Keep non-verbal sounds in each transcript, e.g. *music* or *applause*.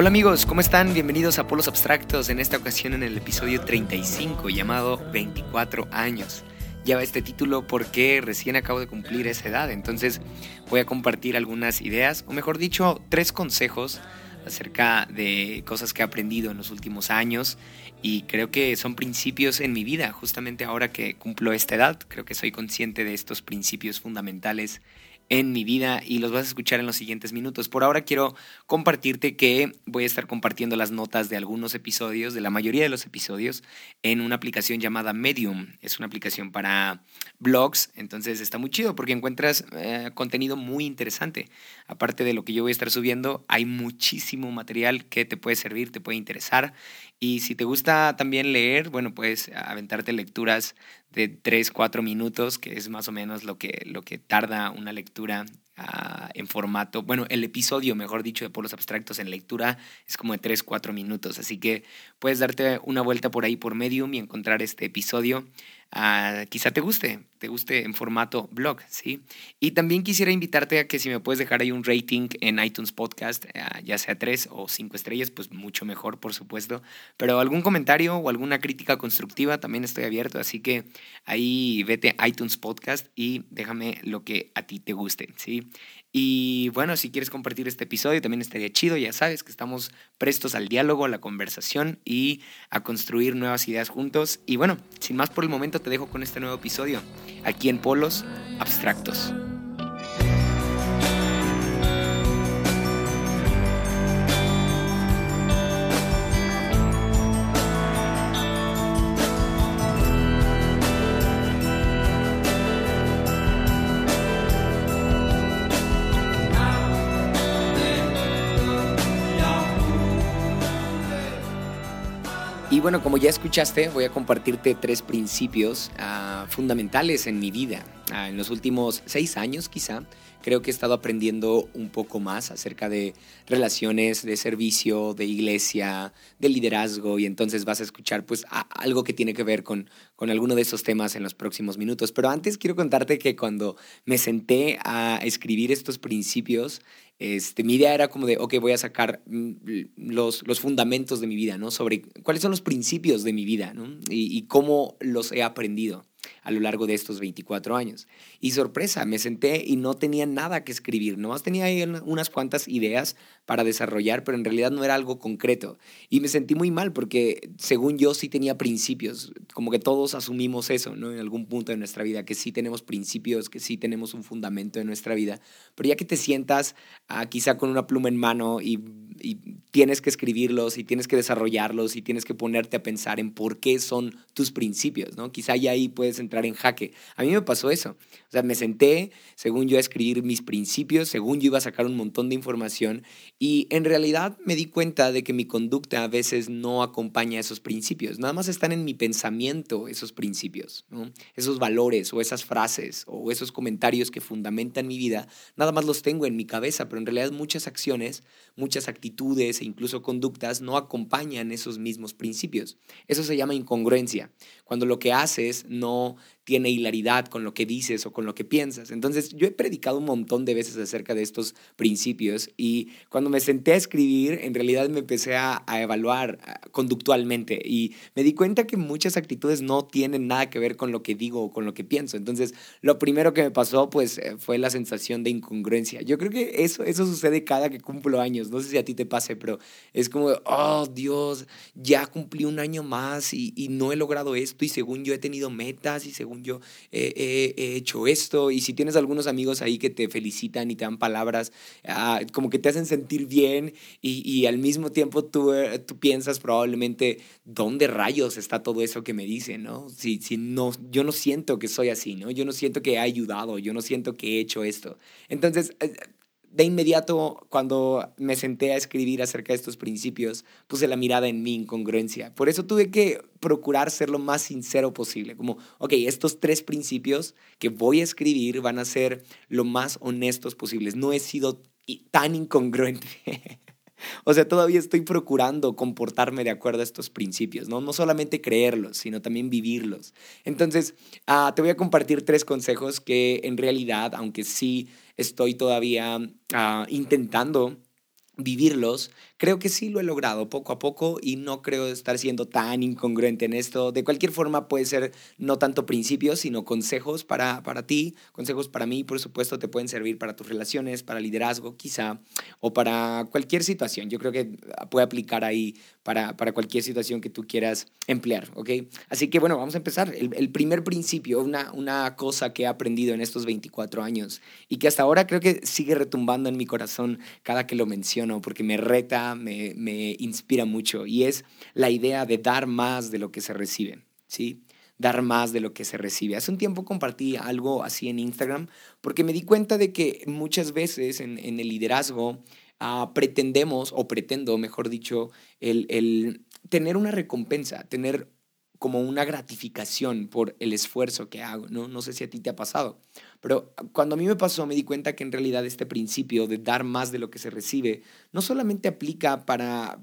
Hola amigos, ¿cómo están? Bienvenidos a Polos Abstractos, en esta ocasión en el episodio 35 llamado 24 años. Lleva este título porque recién acabo de cumplir esa edad, entonces voy a compartir algunas ideas, o mejor dicho, tres consejos acerca de cosas que he aprendido en los últimos años y creo que son principios en mi vida, justamente ahora que cumplo esta edad, creo que soy consciente de estos principios fundamentales en mi vida y los vas a escuchar en los siguientes minutos. Por ahora quiero compartirte que voy a estar compartiendo las notas de algunos episodios, de la mayoría de los episodios, en una aplicación llamada Medium. Es una aplicación para blogs, entonces está muy chido porque encuentras eh, contenido muy interesante. Aparte de lo que yo voy a estar subiendo, hay muchísimo material que te puede servir, te puede interesar. Y si te gusta también leer, bueno, puedes aventarte lecturas de 3, 4 minutos, que es más o menos lo que, lo que tarda una lectura ah, en formato, bueno, el episodio, mejor dicho, de Polos Abstractos en lectura es como de 3, 4 minutos, así que puedes darte una vuelta por ahí por Medium y encontrar este episodio Ah, quizá te guste, te guste en formato blog, ¿sí? Y también quisiera invitarte a que si me puedes dejar ahí un rating en iTunes Podcast, ah, ya sea tres o cinco estrellas, pues mucho mejor, por supuesto. Pero algún comentario o alguna crítica constructiva también estoy abierto, así que ahí vete a iTunes Podcast y déjame lo que a ti te guste, ¿sí? Y bueno, si quieres compartir este episodio también estaría chido, ya sabes que estamos prestos al diálogo, a la conversación y a construir nuevas ideas juntos. Y bueno, sin más por el momento te dejo con este nuevo episodio, aquí en Polos Abstractos. Bueno, como ya escuchaste, voy a compartirte tres principios ah, fundamentales en mi vida. Ah, en los últimos seis años quizá, creo que he estado aprendiendo un poco más acerca de relaciones, de servicio, de iglesia, de liderazgo y entonces vas a escuchar pues algo que tiene que ver con, con alguno de esos temas en los próximos minutos. Pero antes quiero contarte que cuando me senté a escribir estos principios, este, mi idea era como de, ok, voy a sacar mm, los, los fundamentos de mi vida, ¿no? Sobre cuáles son los principios de mi vida, y cómo los he aprendido a lo largo de estos 24 años. Y sorpresa, me senté y no tenía nada que escribir, nomás tenía ahí unas cuantas ideas para desarrollar, pero en realidad no era algo concreto. Y me sentí muy mal porque según yo sí tenía principios, como que todos asumimos eso, ¿no? En algún punto de nuestra vida, que sí tenemos principios, que sí tenemos un fundamento en nuestra vida, pero ya que te sientas ah, quizá con una pluma en mano y, y tienes que escribirlos y tienes que desarrollarlos y tienes que ponerte a pensar en por qué son tus principios, ¿no? Quizá ya ahí puedes entrar en jaque. A mí me pasó eso. O sea, me senté, según yo, a escribir mis principios, según yo iba a sacar un montón de información y en realidad me di cuenta de que mi conducta a veces no acompaña esos principios. Nada más están en mi pensamiento esos principios, esos valores o esas frases o esos comentarios que fundamentan mi vida. Nada más los tengo en mi cabeza, pero en realidad muchas acciones, muchas actitudes e incluso conductas no acompañan esos mismos principios. Eso se llama incongruencia. Cuando lo que haces no tiene hilaridad con lo que dices o con lo que piensas. Entonces, yo he predicado un montón de veces acerca de estos principios y cuando me senté a escribir, en realidad me empecé a, evaluar ah, conductualmente y me di cuenta que muchas actitudes no tienen nada que ver con lo que digo o con lo que pienso. Entonces, lo primero que me pasó, pues, eh, fue la sensación de incongruencia. Yo creo que eso, eso sucede cada que cumplo años. No sé si a ti te pase, pero es como, oh, Dios, ya cumplí un año más y, y no he logrado esto y según yo he tenido metas y según yo he hecho esto. Y si tienes algunos amigos ahí que te felicitan y te dan palabras, ah, como que te hacen sentir bien y, y al mismo tiempo tú, eh, tú piensas probablemente, ¿dónde rayos está todo eso que me dicen? ¿no? Si, si no, yo no siento que soy así, ¿no? Yo no siento que he ayudado, yo no siento que he hecho esto. Entonces, eh, de inmediato, cuando me senté a escribir acerca de estos principios, puse la mirada en mi incongruencia. Por eso tuve que procurar ser lo más sincero posible. Como, ok, estos tres principios que voy a escribir van a ser lo más honestos posibles. No he sido tan incongruente. *laughs* O sea, todavía estoy procurando comportarme de acuerdo a estos principios, ¿no? No solamente creerlos, sino también vivirlos. Entonces, ah, te voy a compartir tres consejos que en realidad, aunque sí estoy todavía ah, intentando vivirlos, creo que sí lo he logrado poco a poco y no creo estar siendo tan incongruente en esto. De cualquier forma, puede ser no tanto principios, sino consejos para, para ti, consejos para mí, por supuesto, te pueden servir para tus relaciones, para liderazgo quizá, o para cualquier situación. Yo creo que puede aplicar ahí para, para cualquier situación que tú quieras emplear, ¿ok? Así que bueno, vamos a empezar. El, el primer principio, una, una cosa que he aprendido en estos 24 años y que hasta ahora creo que sigue retumbando en mi corazón cada que lo menciono, porque me reta, me, inspira mucho, y es la idea de dar más de lo que se recibe, ¿sí? dar más de lo que se recibe. Hace un tiempo compartí algo así en Instagram porque me di cuenta de que muchas veces en, el liderazgo Ah, pretendemos, o pretendo, mejor dicho, el tener una recompensa, tener como una gratificación por el esfuerzo que hago, ¿no? No sé si a ti te ha pasado, pero cuando a mí me pasó me di cuenta que en realidad este principio de dar más de lo que se recibe no solamente aplica para,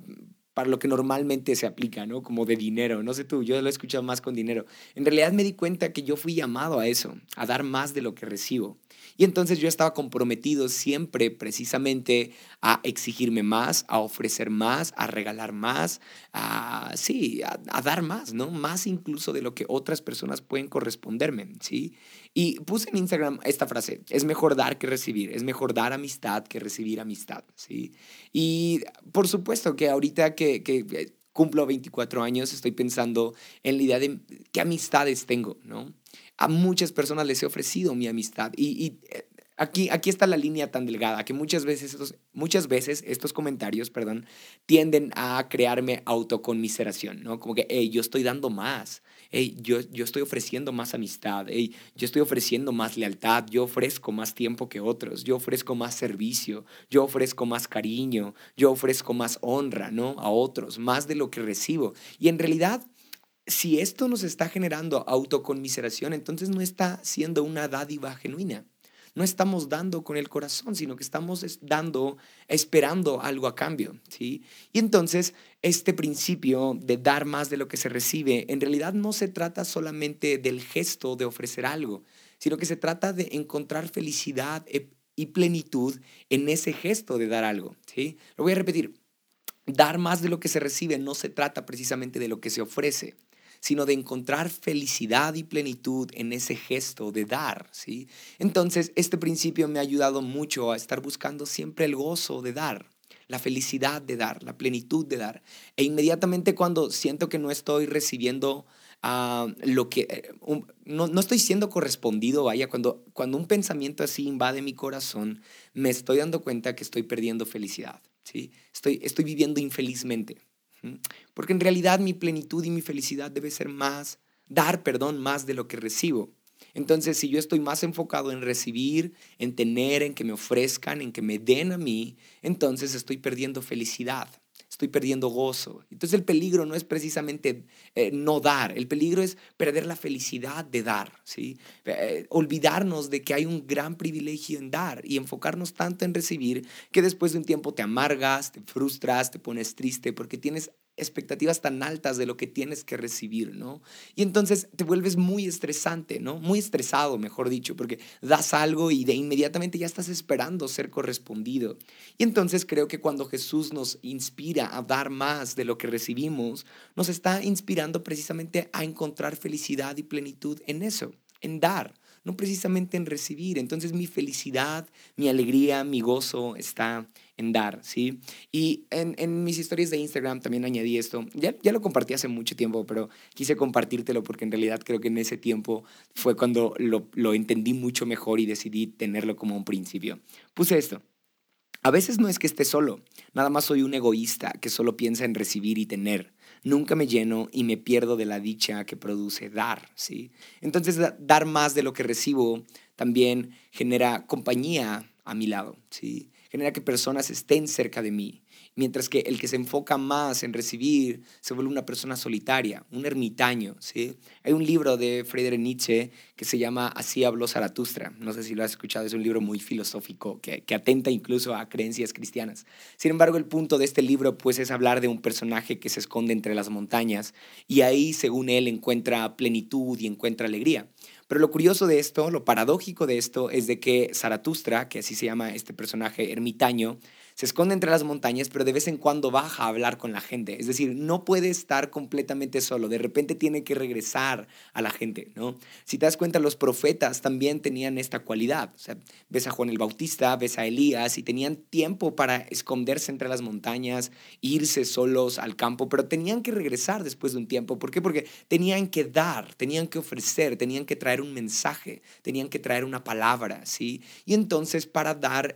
para lo que normalmente se aplica, ¿no? Como de dinero, no sé tú, yo lo he escuchado más con dinero. En realidad me di cuenta que yo fui llamado a eso, a dar más de lo que recibo. Y entonces yo estaba comprometido siempre precisamente a exigirme más, a ofrecer más, a regalar más, a, sí, a, dar más, ¿no? Más incluso de lo que otras personas pueden corresponderme, ¿sí? Y puse en Instagram esta frase, es mejor dar que recibir, es mejor dar amistad que recibir amistad, ¿sí? Y por supuesto que ahorita que, que eh, cumplo 24 años, estoy pensando en la idea de qué amistades tengo, ¿no? A muchas personas les he ofrecido mi amistad. Y, eh, aquí, aquí está la línea tan delgada que muchas veces estos, muchas veces estos comentarios, perdón, tienden a crearme autoconmiseración, ¿no? Como que, hey, yo estoy dando más, hey, yo, yo estoy ofreciendo más amistad, hey, yo estoy ofreciendo más lealtad, yo ofrezco más tiempo que otros, yo ofrezco más servicio, yo ofrezco más cariño, yo ofrezco más honra, ¿no? A otros, más de lo que recibo. Y en realidad si esto nos está generando autoconmiseración, entonces no está siendo una dádiva genuina. No estamos dando con el corazón, sino que estamos dando, esperando algo a cambio, ¿sí? Y entonces, este principio de dar más de lo que se recibe, en realidad no se trata solamente del gesto de ofrecer algo, sino que se trata de encontrar felicidad e, y plenitud en ese gesto de dar algo, ¿sí? Lo voy a repetir. Dar más de lo que se recibe no se trata precisamente de lo que se ofrece, sino de encontrar felicidad y plenitud en ese gesto de dar, ¿sí? Entonces, este principio me ha ayudado mucho a estar buscando siempre el gozo de dar, la felicidad de dar, la plenitud de dar. E inmediatamente cuando siento que no estoy recibiendo ah, lo que, eh, no, no, estoy siendo correspondido, vaya, cuando, cuando un pensamiento así invade mi corazón, me estoy dando cuenta que estoy perdiendo felicidad, ¿sí? Estoy, estoy viviendo infelizmente. Porque en realidad mi plenitud y mi felicidad debe ser más, dar, perdón, más de lo que recibo. Entonces, si yo estoy más enfocado en recibir, en tener, en que me ofrezcan, en que me den a mí, entonces estoy perdiendo felicidad, estoy perdiendo gozo. Entonces el peligro no es precisamente eh, no dar, el peligro es perder la felicidad de dar, ¿sí? Eh, olvidarnos de que hay un gran privilegio en dar y enfocarnos tanto en recibir que después de un tiempo te amargas, te frustras, te pones triste porque tienes expectativas tan altas de lo que tienes que recibir, ¿no? Y entonces te vuelves muy estresante, ¿no? Muy estresado, mejor dicho, porque das algo y de inmediatamente ya estás esperando ser correspondido. Y entonces creo que cuando Jesús nos inspira a dar más de lo que recibimos, nos está inspirando precisamente a encontrar felicidad y plenitud en eso, en dar no precisamente en recibir. Entonces mi felicidad, mi alegría, mi gozo está en dar, ¿sí? Y en, en mis historias de Instagram también añadí esto. Ya, ya lo compartí hace mucho tiempo, pero quise compartírtelo porque en realidad creo que en ese tiempo fue cuando lo, lo entendí mucho mejor y decidí tenerlo como un principio. Puse esto. A veces no es que esté solo, nada más soy un egoísta que solo piensa en recibir y tener nunca me lleno y me pierdo de la dicha que produce dar, ¿sí? Entonces, dar más de lo que recibo también genera compañía a mi lado, ¿sí? Genera que personas estén cerca de mí. Mientras que el que se enfoca más en recibir se vuelve una persona solitaria, un ermitaño. ¿sí? Hay un libro de Friedrich Nietzsche que se llama Así habló Zaratustra. No sé si lo has escuchado, es un libro muy filosófico que, que atenta incluso a creencias cristianas. Sin embargo, el punto de este libro pues, es hablar de un personaje que se esconde entre las montañas y ahí, según él, encuentra plenitud y encuentra alegría. Pero lo curioso de esto, lo paradójico de esto, es de que Zaratustra, que así se llama este personaje ermitaño, se esconde entre las montañas, pero de vez en cuando baja a hablar con la gente. Es decir, no puede estar completamente solo, de repente tiene que regresar a la gente, ¿no? Si te das cuenta, los profetas también tenían esta cualidad. O sea, ves a Juan el Bautista, ves a Elías y tenían tiempo para esconderse entre las montañas, irse solos al campo, pero tenían que regresar después de un tiempo. ¿Por qué? Porque tenían que dar, tenían que ofrecer, tenían que traer un mensaje, tenían que traer una palabra, ¿sí? Y entonces para dar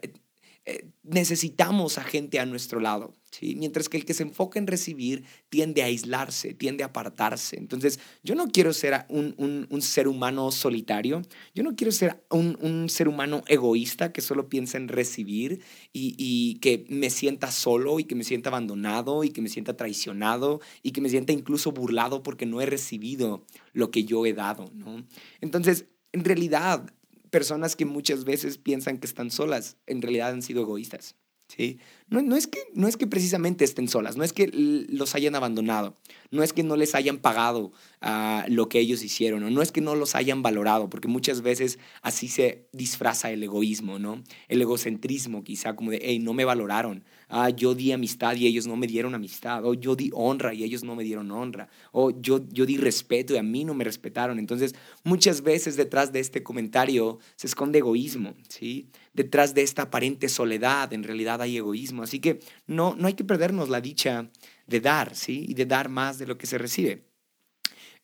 eh, necesitamos a gente a nuestro lado, ¿sí? mientras que el que se enfoca en recibir tiende a aislarse, tiende a apartarse. Entonces, yo no quiero ser un, ser humano solitario, yo no quiero ser un, ser humano egoísta que solo piensa en recibir y, y, que me sienta solo y que me sienta abandonado y que me sienta traicionado y que me sienta incluso burlado porque no he recibido lo que yo he dado. ¿no? Entonces, en realidad, personas que muchas veces piensan que están solas, en realidad han sido egoístas. ¿sí? No, no, es que, no es que precisamente estén solas, no es que los hayan abandonado, no es que no les hayan pagado uh, lo que ellos hicieron, ¿no? no es que no los hayan valorado, porque muchas veces así se disfraza el egoísmo, ¿no? El egocentrismo quizá como de, hey, no me valoraron, ah, yo di amistad y ellos no me dieron amistad, o yo di honra y ellos no me dieron honra, o yo, yo di respeto y a mí no me respetaron. Entonces, muchas veces detrás de este comentario se esconde egoísmo, ¿sí? Detrás de esta aparente soledad, en realidad hay egoísmo. Así que no, no hay que perdernos la dicha de dar, ¿sí? Y de dar más de lo que se recibe.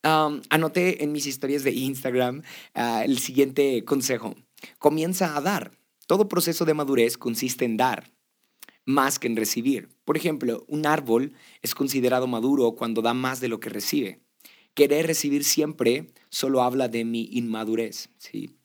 anoté en mis historias de Instagram ah, el siguiente consejo. Comienza a dar. Todo proceso de madurez consiste en dar más que en recibir. Por ejemplo, un árbol es considerado maduro cuando da más de lo que recibe. Querer recibir siempre solo habla de mi inmadurez. ¿sí?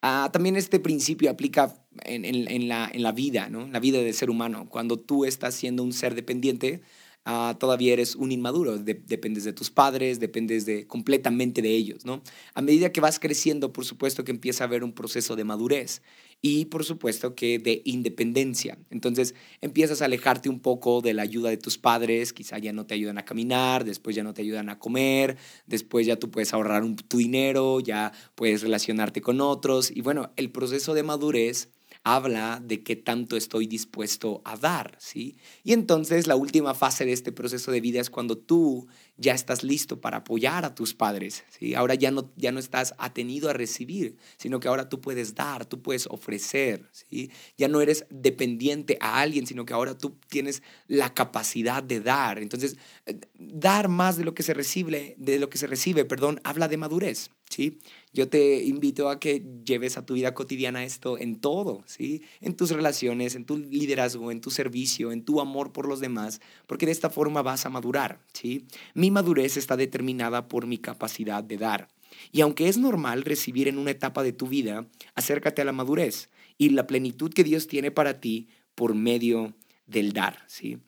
Ah, también este principio aplica en, la, en, la, vida, ¿no? la vida del ser humano. Cuando tú estás siendo un ser dependiente, ah, todavía eres un inmaduro, dependes de tus padres, dependes de, completamente de ellos. ¿no? A medida que vas creciendo, por supuesto que empieza a haber un proceso de madurez y por supuesto que de independencia. Entonces empiezas a alejarte un poco de la ayuda de tus padres, quizá ya no te ayudan a caminar, después ya no te ayudan a comer, después ya tú puedes ahorrar tu dinero, ya puedes relacionarte con otros y bueno, el proceso de madurez habla de qué tanto estoy dispuesto a dar, ¿sí? Y entonces la última fase de este proceso de vida es cuando tú ya estás listo para apoyar a tus padres, ¿sí? Ahora ya no, ya no estás atenido a recibir, sino que ahora tú puedes dar, tú puedes ofrecer, ¿sí? Ya no eres dependiente a alguien, sino que ahora tú tienes la capacidad de dar. Entonces, eh, dar más de lo que se recibe, de lo que se recibe, perdón, habla de madurez, ¿sí? Yo te invito a que lleves a tu vida cotidiana esto en todo, ¿sí? En tus relaciones, en tu liderazgo, en tu servicio, en tu amor por los demás, porque de esta forma vas a madurar, ¿sí? Mi madurez está determinada por mi capacidad de dar. Y aunque es normal recibir en una etapa de tu vida, acércate a la madurez y la plenitud que Dios tiene para ti por medio del dar, ¿sí?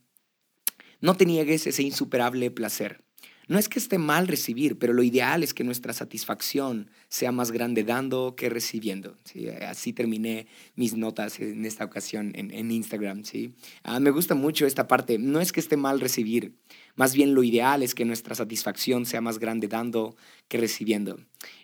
No te niegues ese insuperable placer. No es que esté mal recibir, pero lo ideal es que nuestra satisfacción sea más grande dando que recibiendo. ¿sí? Así terminé mis notas en esta ocasión en, Instagram. ¿sí? Ah, me gusta mucho esta parte. No es que esté mal recibir, más bien lo ideal es que nuestra satisfacción sea más grande dando que recibiendo.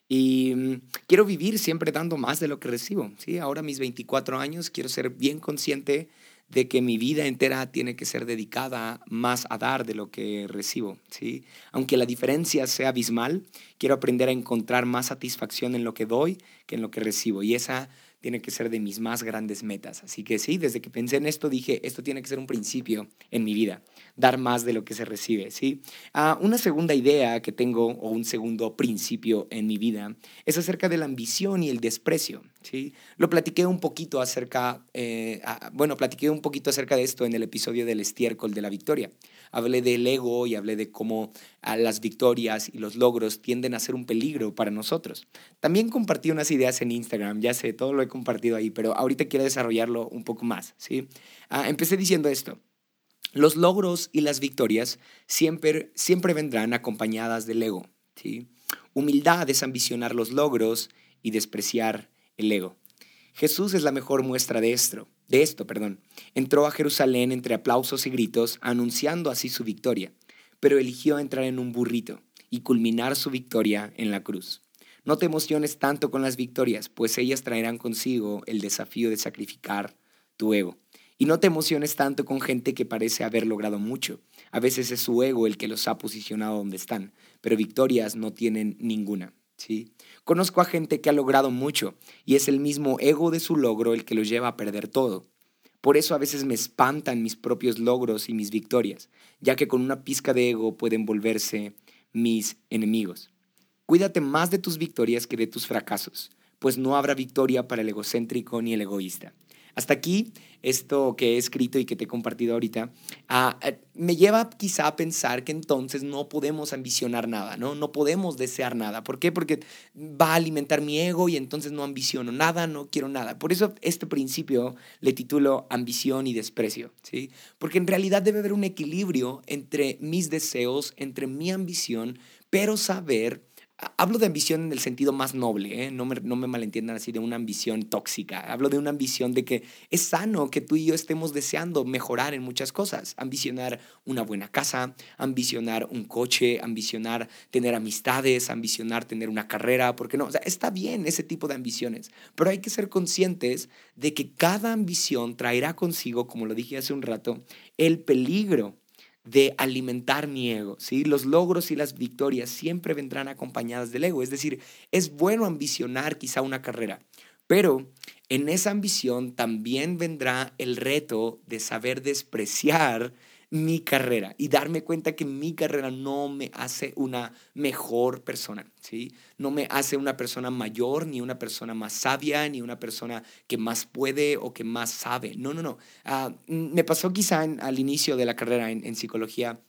Y mm, quiero vivir siempre dando más de lo que recibo. ¿sí? Ahora mis 24 años quiero ser bien consciente de que mi vida entera tiene que ser dedicada más a dar de lo que recibo, ¿sí? Aunque la diferencia sea abismal, quiero aprender a encontrar más satisfacción en lo que doy que en lo que recibo y esa tiene que ser de mis más grandes metas. Así que sí, desde que pensé en esto dije, esto tiene que ser un principio en mi vida, dar más de lo que se recibe, ¿sí? Ah, una segunda idea que tengo o un segundo principio en mi vida es acerca de la ambición y el desprecio, ¿sí? Lo platiqué un poquito acerca, eh, bueno, platiqué un poquito acerca de esto en el episodio del estiércol de la victoria. Hablé del ego y hablé de cómo ah, las victorias y los logros tienden a ser un peligro para nosotros. También compartí unas ideas en Instagram, ya sé, todo lo he compartido ahí, pero ahorita quiero desarrollarlo un poco más, ¿sí? Ah, empecé diciendo esto. Los logros y las victorias siempre, siempre vendrán acompañadas del ego, ¿sí? Humildad es ambicionar los logros y despreciar el ego. Jesús es la mejor muestra de esto, de esto, perdón. Entró a Jerusalén entre aplausos y gritos, anunciando así su victoria, pero eligió entrar en un burrito y culminar su victoria en la cruz. No te emociones tanto con las victorias, pues ellas traerán consigo el desafío de sacrificar tu ego. Y no te emociones tanto con gente que parece haber logrado mucho. A veces es su ego el que los ha posicionado donde están, pero victorias no tienen ninguna. ¿Sí? Conozco a gente que ha logrado mucho y es el mismo ego de su logro el que los lleva a perder todo. Por eso a veces me espantan mis propios logros y mis victorias, ya que con una pizca de ego pueden volverse mis enemigos. Cuídate más de tus victorias que de tus fracasos, pues no habrá victoria para el egocéntrico ni el egoísta. Hasta aquí, esto que he escrito y que te he compartido ahorita, ah, eh, me lleva quizá a pensar que entonces no podemos ambicionar nada, ¿no? No podemos desear nada. ¿Por qué? Porque va a alimentar mi ego y entonces no ambiciono nada, no quiero nada. Por eso este principio le titulo ambición y desprecio, ¿sí? Porque en realidad debe haber un equilibrio entre mis deseos, entre mi ambición, pero saber Hablo de ambición en el sentido más noble, ¿eh? no, me, no me malentiendan así de una ambición tóxica. Hablo de una ambición de que es sano que tú y yo estemos deseando mejorar en muchas cosas. Ambicionar una buena casa, ambicionar un coche, ambicionar tener amistades, ambicionar tener una carrera, porque no, está bien ese tipo de ambiciones, pero hay que ser conscientes de que cada ambición traerá consigo, como lo dije hace un rato, el peligro de alimentar mi ego, ¿sí? Los logros y las victorias siempre vendrán acompañadas del ego, es decir, es bueno ambicionar quizá una carrera, pero en esa ambición también vendrá el reto de saber despreciar mi carrera y darme cuenta que mi carrera no me hace una mejor persona, ¿sí? No me hace una persona mayor, ni una persona más sabia, ni una persona que más puede o que más sabe. No, no, no. Ah, me pasó quizá al inicio de la carrera en, psicología.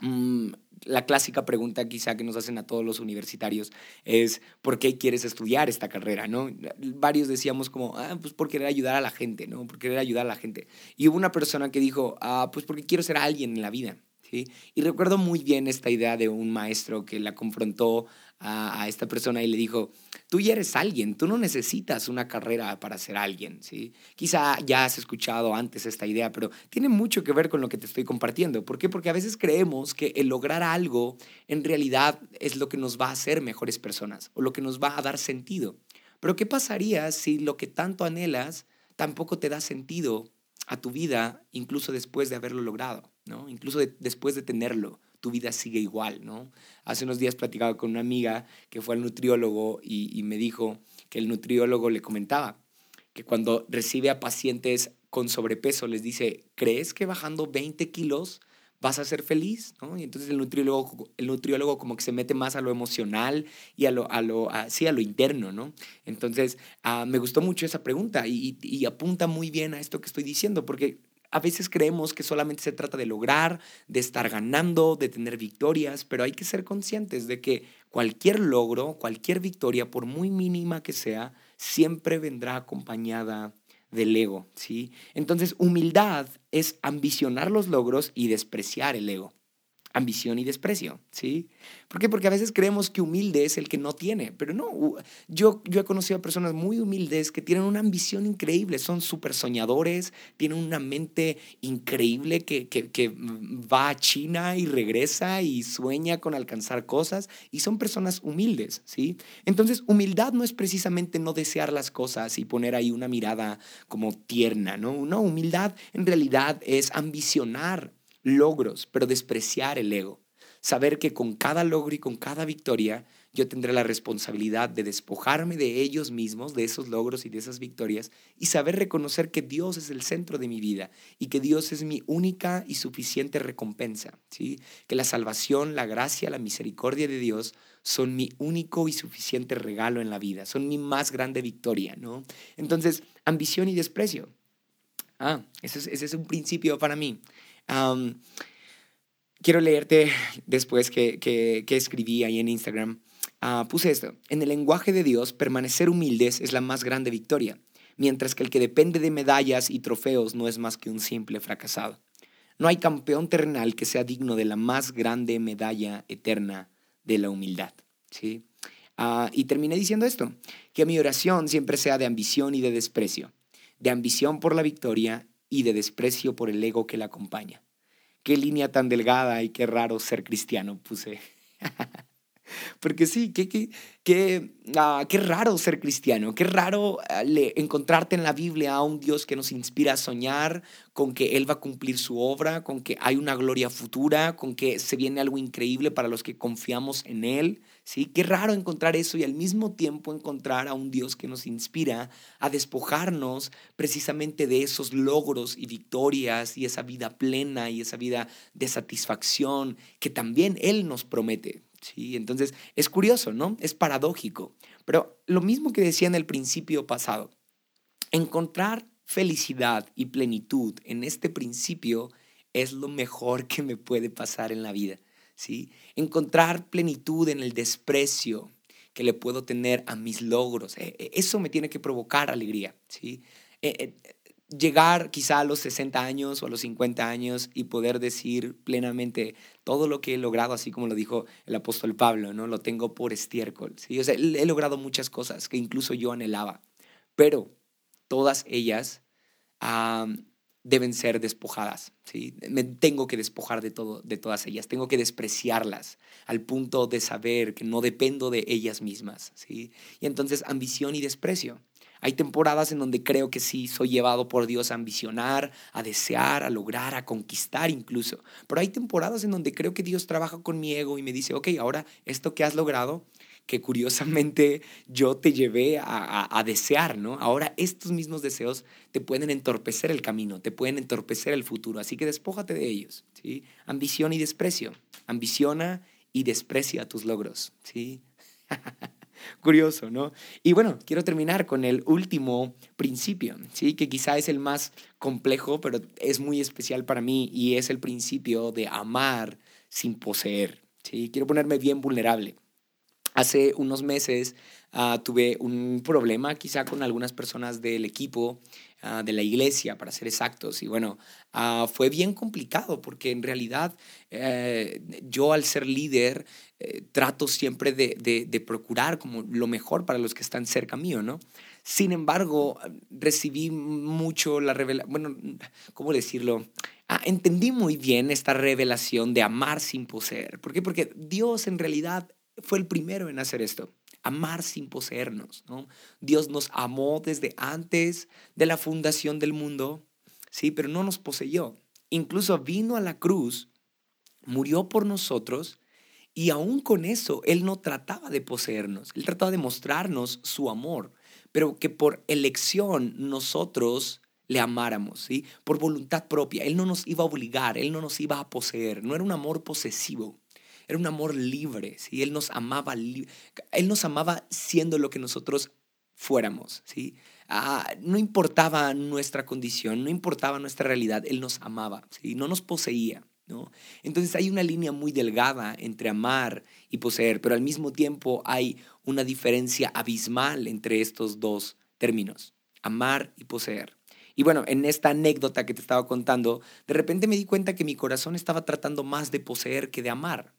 Mm, la clásica pregunta quizá que nos hacen a todos los universitarios es ¿por qué quieres estudiar esta carrera? ¿no? Varios decíamos como, ah, pues por querer ayudar a la gente, ¿no? Por querer ayudar a la gente. Y hubo una persona que dijo, ah, pues porque quiero ser alguien en la vida. Y recuerdo muy bien esta idea de un maestro que la confrontó a, esta persona y le dijo, tú ya eres alguien, tú no necesitas una carrera para ser alguien, ¿sí? Quizá ya has escuchado antes esta idea, pero tiene mucho que ver con lo que te estoy compartiendo. ¿Por qué? Porque a veces creemos que el lograr algo en realidad es lo que nos va a hacer mejores personas o lo que nos va a dar sentido. Pero ¿qué pasaría si lo que tanto anhelas tampoco te da sentido a tu vida, incluso después de haberlo logrado, Incluso después de tenerlo tu vida sigue igual, ¿no? Hace unos días platicaba con una amiga que fue al nutriólogo y, me dijo que el nutriólogo le comentaba que cuando recibe a pacientes con sobrepeso les dice, ¿crees que bajando 20 kilos vas a ser feliz? ¿no? Y entonces el nutriólogo, el nutriólogo como que se mete más a lo emocional y a lo, a lo, a, sí, a lo interno, ¿no? Entonces ah, me gustó mucho esa pregunta y apunta muy bien a esto que estoy diciendo, porque a veces creemos que solamente se trata de lograr, de estar ganando, de tener victorias, pero hay que ser conscientes de que cualquier logro, cualquier victoria, por muy mínima que sea, siempre vendrá acompañada del ego, ¿sí? Entonces, humildad es ambicionar los logros y despreciar el ego ambición y desprecio, ¿sí? ¿Por qué? Porque a veces creemos que humilde es el que no tiene, pero no, yo, yo he conocido a personas muy humildes que tienen una ambición increíble, son súper soñadores, tienen una mente increíble que, que, va a China y regresa y sueña con alcanzar cosas y son personas humildes, ¿sí? Entonces, humildad no es precisamente no desear las cosas y poner ahí una mirada como tierna, ¿no? No, humildad en realidad es ambicionar logros, pero despreciar el ego. Saber que con cada logro y con cada victoria yo tendré la responsabilidad de despojarme de ellos mismos, de esos logros y de esas victorias, y saber reconocer que Dios es el centro de mi vida y que Dios es mi única y suficiente recompensa, ¿sí? Que la salvación, la gracia, la misericordia de Dios son mi único y suficiente regalo en la vida, son mi más grande victoria, ¿no? Entonces, ambición y desprecio. Ah, ese es, ese es un principio para mí. Quiero leerte después que, que, escribí ahí en Instagram Ah, puse esto. En el lenguaje de Dios, permanecer humildes es la más grande victoria, mientras que el que depende de medallas y trofeos no es más que un simple fracasado. No hay campeón terrenal que sea digno de la más grande medalla eterna de la humildad. ¿sí? Ah, y terminé diciendo esto, que mi oración siempre sea de ambición y de desprecio, de ambición por la victoria y de desprecio por el ego que la acompaña. Qué línea tan delgada y qué raro ser cristiano, puse. *laughs* Porque sí, qué, qué, qué, ah, qué raro ser cristiano, qué raro ah, encontrarte en la Biblia a un Dios que nos inspira a soñar con que Él va a cumplir su obra, con que hay una gloria futura, con que se viene algo increíble para los que confiamos en Él. ¿Sí? Qué raro encontrar eso y al mismo tiempo encontrar a un Dios que nos inspira a despojarnos precisamente de esos logros y victorias y esa vida plena y esa vida de satisfacción que también Él nos promete. ¿sí? Entonces, es curioso, ¿no? Es paradójico. Pero lo mismo que decía en el principio pasado, encontrar felicidad y plenitud en este principio es lo mejor que me puede pasar en la vida, ¿sí? Encontrar plenitud en el desprecio que le puedo tener a mis logros, eh, eh, eso me tiene que provocar alegría, ¿sí? Eh, llegar quizá a los 60 años o a los 50 años y poder decir plenamente todo lo que he logrado, así como lo dijo el apóstol Pablo, ¿no? Lo tengo por estiércol, ¿sí? O sea, he logrado muchas cosas que incluso yo anhelaba, pero todas ellas deben ser despojadas, ¿sí? Me tengo que despojar de, todo, de todas ellas, tengo que despreciarlas al punto de saber que no dependo de ellas mismas, ¿sí? Y entonces ambición y desprecio. Hay temporadas en donde creo que sí soy llevado por Dios a ambicionar, a desear, a lograr, a conquistar incluso. Pero hay temporadas en donde creo que Dios trabaja con mi ego y me dice, ok, ahora esto que has logrado, que curiosamente yo te llevé a, desear, ¿no? Ahora estos mismos deseos te pueden entorpecer el camino, te pueden entorpecer el futuro, así que despójate de ellos, ¿sí? Ambición y desprecio. Ambiciona y desprecia tus logros, ¿sí? *laughs* Curioso, ¿no? Y bueno, quiero terminar con el último principio, ¿sí? Que quizá es el más complejo, pero es muy especial para mí y es el principio de amar sin poseer, ¿sí? Quiero ponerme bien vulnerable. Hace unos meses ah, tuve un problema quizá con algunas personas del equipo Ah, de la iglesia, para ser exactos. Y bueno, ah, fue bien complicado porque en realidad eh, yo al ser líder eh, trato siempre de, procurar como lo mejor para los que están cerca mío, ¿no? Sin embargo, recibí mucho la revelación, bueno, ¿cómo decirlo? Entendí muy bien esta revelación de amar sin poseer. ¿Por qué? Porque Dios en realidad fue el primero en hacer esto amar sin poseernos. ¿no? Dios nos amó desde antes de la fundación del mundo, sí, pero no nos poseyó. Incluso vino a la cruz, murió por nosotros y aún con eso Él no trataba de poseernos, Él trataba de mostrarnos su amor, pero que por elección nosotros le amáramos, ¿sí? Por voluntad propia. Él no nos iba a obligar, Él no nos iba a poseer, no era un amor posesivo. Era un amor libre, ¿sí? Él nos amaba, Él nos amaba siendo lo que nosotros fuéramos, ¿sí? Ah, no importaba nuestra condición, no importaba nuestra realidad, Él nos amaba, ¿sí? No nos poseía, ¿no? Entonces hay una línea muy delgada entre amar y poseer, pero al mismo tiempo hay una diferencia abismal entre estos dos términos, amar y poseer. Y bueno, en esta anécdota que te estaba contando, de repente me di cuenta que mi corazón estaba tratando más de poseer que de amar.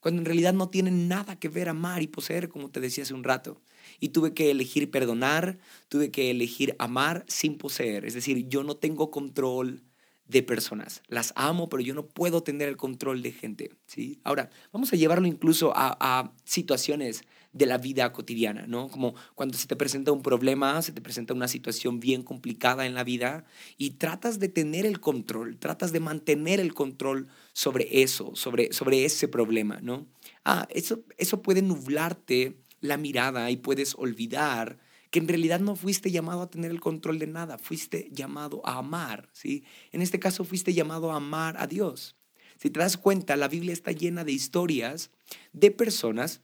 Cuando en realidad no tiene nada que ver amar y poseer, como te decía hace un rato. Y tuve que elegir perdonar, tuve que elegir amar sin poseer. Es decir, yo no tengo control de personas. Las amo, pero yo no puedo tener el control de gente. ¿sí? Ahora, vamos a llevarlo incluso a situaciones de la vida cotidiana, ¿no? Como cuando se te presenta un problema, se te presenta una situación bien complicada en la vida y tratas de tener el control, tratas de mantener el control sobre eso, sobre, sobre ese problema, ¿no? ah, eso, eso puede nublarte la mirada y puedes olvidar que en realidad no fuiste llamado a tener el control de nada, fuiste llamado a amar, ¿sí? En este caso fuiste llamado a amar a Dios. Si te das cuenta, la Biblia está llena de historias de personas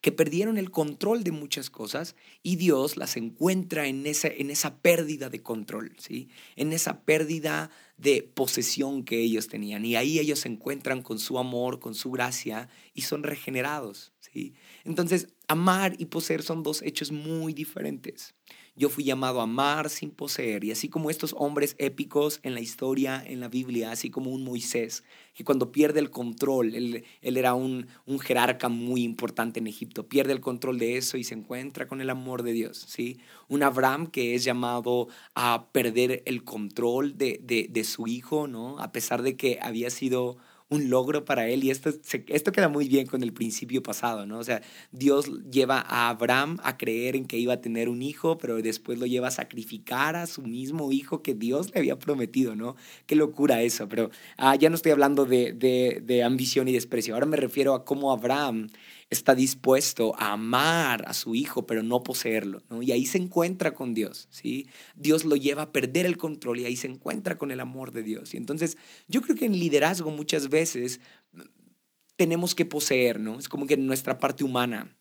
que perdieron el control de muchas cosas y Dios las encuentra en esa, en esa pérdida de control, ¿sí? en esa pérdida de posesión que ellos tenían. Y ahí ellos se encuentran con su amor, con su gracia y son regenerados. ¿sí? Entonces, amar y poseer son dos hechos muy diferentes. Yo fui llamado a amar sin poseer, y así como estos hombres épicos en la historia, en la Biblia, así como un Moisés, que cuando pierde el control, él, era un, un, jerarca muy importante en Egipto, pierde el control de eso y se encuentra con el amor de Dios, ¿sí? Un Abraham que es llamado a perder el control de, de, de su hijo, ¿no? A pesar de que había sido un logro para él y esto, esto queda muy bien con el principio pasado, ¿no? O sea, Dios lleva a Abraham a creer en que iba a tener un hijo, pero después lo lleva a sacrificar a su mismo hijo que Dios le había prometido, ¿no? Qué locura eso, pero ah, ya no estoy hablando de, de, de ambición y desprecio, ahora me refiero a cómo Abraham está dispuesto a amar a su hijo, pero no poseerlo, ¿no? Y ahí se encuentra con Dios, ¿sí? Dios lo lleva a perder el control y ahí se encuentra con el amor de Dios. Y entonces yo creo que en liderazgo muchas veces tenemos que poseer, ¿no? Es como que nuestra parte humana,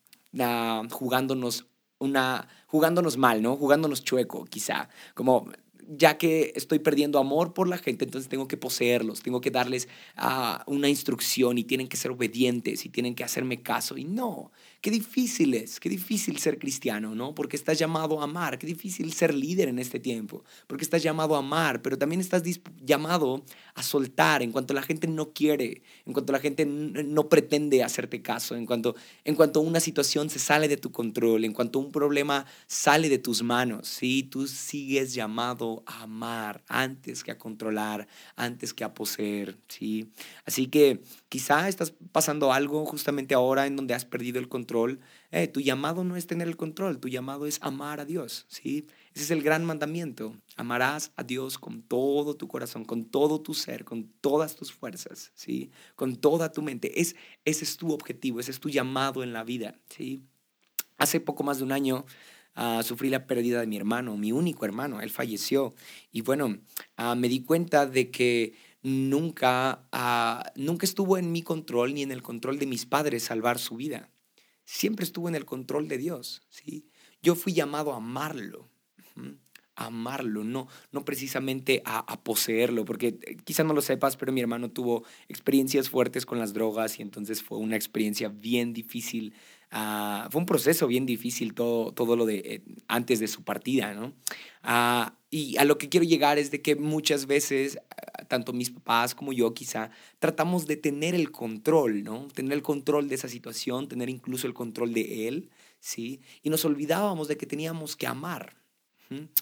jugándonos una, jugándonos mal, ¿no? Jugándonos chueco, quizá. Como ya que estoy perdiendo amor por la gente, entonces tengo que poseerlos, tengo que darles uh, una instrucción y tienen que ser obedientes y tienen que hacerme caso. Y no, Qué difícil es, qué difícil ser cristiano, ¿no? Porque estás llamado a amar, qué difícil ser líder en este tiempo, porque estás llamado a amar, pero también estás llamado a soltar en cuanto la gente no quiere, en cuanto la gente no pretende hacerte caso, en cuanto, en cuanto una situación se sale de tu control, en cuanto un problema sale de tus manos, ¿sí? Tú sigues llamado a amar antes que a controlar, antes que a poseer, ¿sí? Así que quizá estás pasando algo justamente ahora en donde has perdido el control eh, tu llamado no es tener el control, tu llamado es amar a Dios, ¿sí? Ese es el gran mandamiento. Amarás a Dios con todo tu corazón, con todo tu ser, con todas tus fuerzas, ¿sí? Con toda tu mente. Es, ese es tu objetivo, ese es tu llamado en la vida, ¿sí? Hace poco más de un año uh, sufrí la pérdida de mi hermano, mi único hermano, él falleció. Y bueno, uh, me di cuenta de que nunca, uh, nunca estuvo en mi control ni en el control de mis padres salvar su vida siempre estuvo en el control de Dios, ¿sí? Yo fui llamado a amarlo, a amarlo, no, no precisamente a, poseerlo, porque eh, quizás no lo sepas, pero mi hermano tuvo experiencias fuertes con las drogas y entonces fue una experiencia bien difícil, ah, fue un proceso bien difícil todo, todo lo de eh, antes de su partida, ¿no? Ah, y a lo que quiero llegar es de que muchas veces tanto mis papás como yo quizá, tratamos de tener el control, ¿no? Tener el control de esa situación, tener incluso el control de él, ¿sí? Y nos olvidábamos de que teníamos que amar.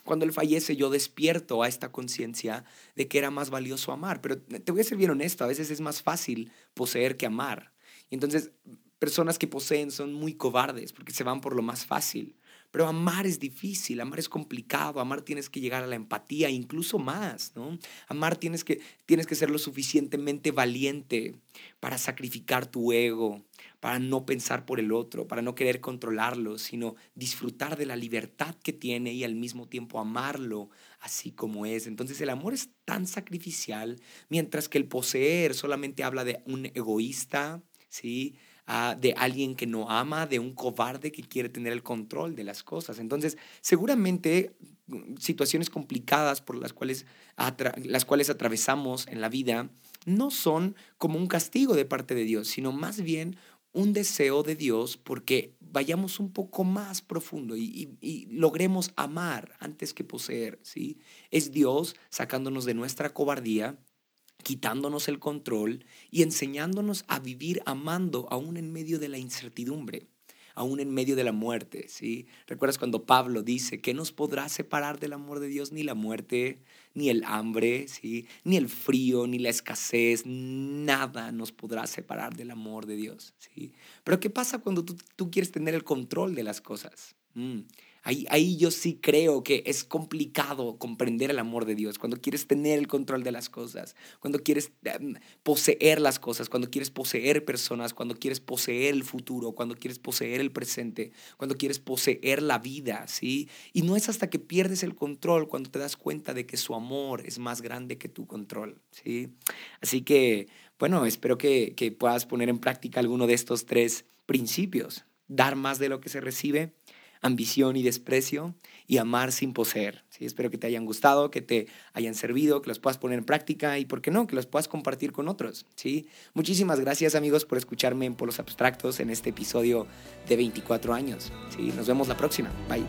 Cuando él fallece, yo despierto a esta conciencia de que era más valioso amar. Pero te voy a ser bien honesto, a veces es más fácil poseer que amar. Entonces, personas que poseen son muy cobardes porque se van por lo más fácil. Pero amar es difícil, amar es complicado, amar tienes que llegar a la empatía, incluso más, ¿no? Amar tienes que, tienes que ser lo suficientemente valiente para sacrificar tu ego, para no pensar por el otro, para no querer controlarlo, sino disfrutar de la libertad que tiene y al mismo tiempo amarlo así como es. Entonces el amor es tan sacrificial, mientras que el poseer solamente habla de un egoísta, ¿sí? De alguien que no ama, de un cobarde que quiere tener el control de las cosas. Entonces, seguramente mm, situaciones complicadas por las cuales, las cuales atravesamos en la vida no son como un castigo de parte de Dios, sino más bien un deseo de Dios porque vayamos un poco más profundo y, y, logremos amar antes que poseer, ¿sí? Es Dios sacándonos de nuestra cobardía quitándonos el control y enseñándonos a vivir amando aún en medio de la incertidumbre, aún en medio de la muerte, ¿sí? ¿Recuerdas cuando Pablo dice que nos podrá separar del amor de Dios ni la muerte, ni el hambre, ¿sí? Ni el frío, ni la escasez, nada nos podrá separar del amor de Dios, ¿sí? Pero ¿qué pasa cuando tú, quieres tener el control de las cosas? Mm, Ahí, ahí yo sí creo que es complicado comprender el amor de Dios, cuando quieres tener el control de las cosas, cuando quieres em, poseer las cosas, cuando quieres poseer personas, cuando quieres poseer el futuro, cuando quieres poseer el presente, cuando quieres poseer la vida, ¿sí? Y no es hasta que pierdes el control cuando te das cuenta de que su amor es más grande que tu control, ¿sí? Así que, bueno, espero que, que puedas poner en práctica alguno de estos tres principios. Dar más de lo que se recibe, ambición y desprecio y amar sin poseer. ¿sí? Espero que te hayan gustado, que te hayan servido, que los puedas poner en práctica y, ¿por qué no?, que los puedas compartir con otros. ¿sí? Muchísimas gracias amigos por escucharme en Polos Abstractos en este episodio de 24 años. ¿sí? Nos vemos la próxima. Bye.